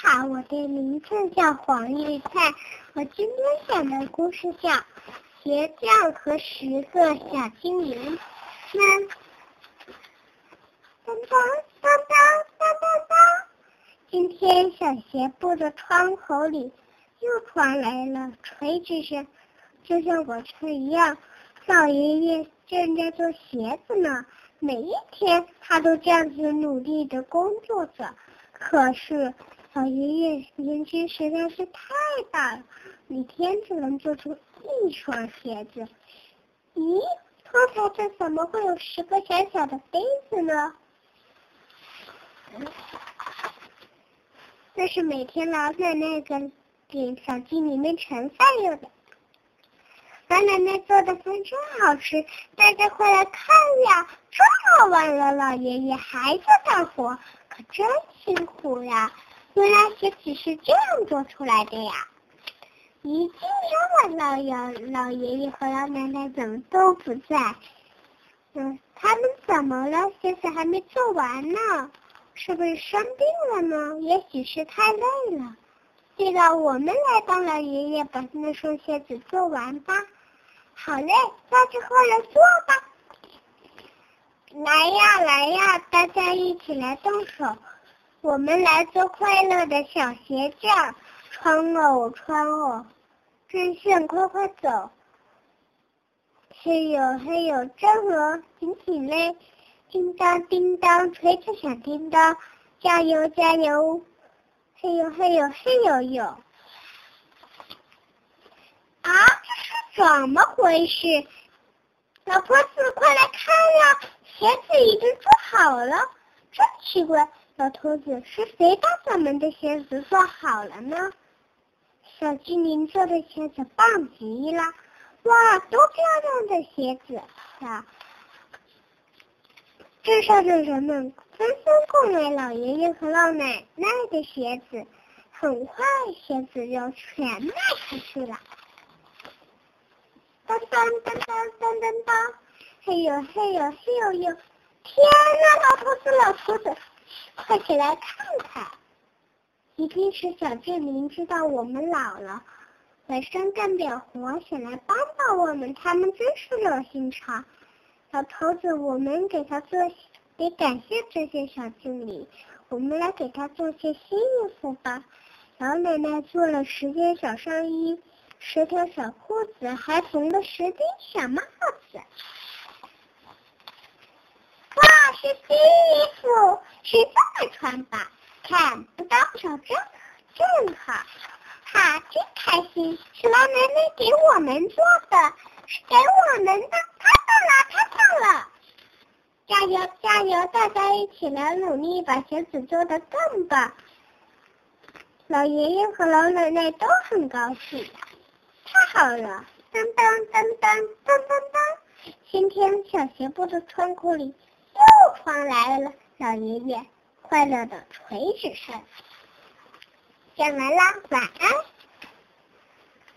好，我的名字叫黄玉灿。我今天讲的故事叫《鞋匠和十个小精灵》。那当当当当当当当，今天小鞋部的窗口里又传来了锤子声，就像往常一样。老爷爷正在做鞋子呢，每一天他都这样子努力的工作着。可是老爷爷年纪实在是太大了，每天只能做出一双鞋子。咦，刚才这怎么会有十个小小的杯子呢？那是每天老奶奶给给小鸡里面盛饭用的。老奶奶做的饭真好吃，大家快来看呀！这么晚了，老爷爷还在干活，可真辛苦呀！原来鞋子是这样做出来的呀！咦，今天晚老爷老爷爷和老奶奶怎么都不在？嗯，他们怎么了？鞋子还没做完呢，是不是生病了呢？也许是太累了。对了，我们来帮老爷爷把那双鞋子做完吧。好嘞，那就过来做吧。来呀来呀，大家一起来动手，我们来做快乐的小鞋匠。穿哦穿哦，针线快快走。嘿呦嘿呦，真哦，紧紧嘞。叮当叮当，锤子响叮当，加油加油。嘿呦嘿呦嘿呦呦。啊！这是怎么回事？老婆子，快来看呀！鞋子已经做好了。真奇怪，老头子是谁把咱们的鞋子做好了呢？小精灵做的鞋子棒极了！哇，多漂亮的鞋子啊！镇上的人们纷纷购买老爷爷和老奶奶的鞋子，很快鞋子就全卖出去了。当当当当当当当，嘿呦嘿呦嘿呦呦！天呐，老头子老头子，快起来看看！一定是小精灵知道我们老了，晚上干点活，想来帮帮我们，他们真是热心肠。老头子，我们给他做，得感谢这些小精灵。我们来给他做些新衣服吧。老奶奶做了十件小上衣。十条小裤子，还缝了十顶小帽子。是新衣服，是这么穿吧？看不到手正正好，哈，真开心！是老奶奶给我们做的，是给我们的，太棒了，太棒了！加油，加油！大家一起来努力，把鞋子做得更棒。老爷爷和老奶奶都很高兴。太好了！当当当当当当当！今天小鞋部的窗口里又传来了老爷爷快乐的锤子声。讲完了，晚安。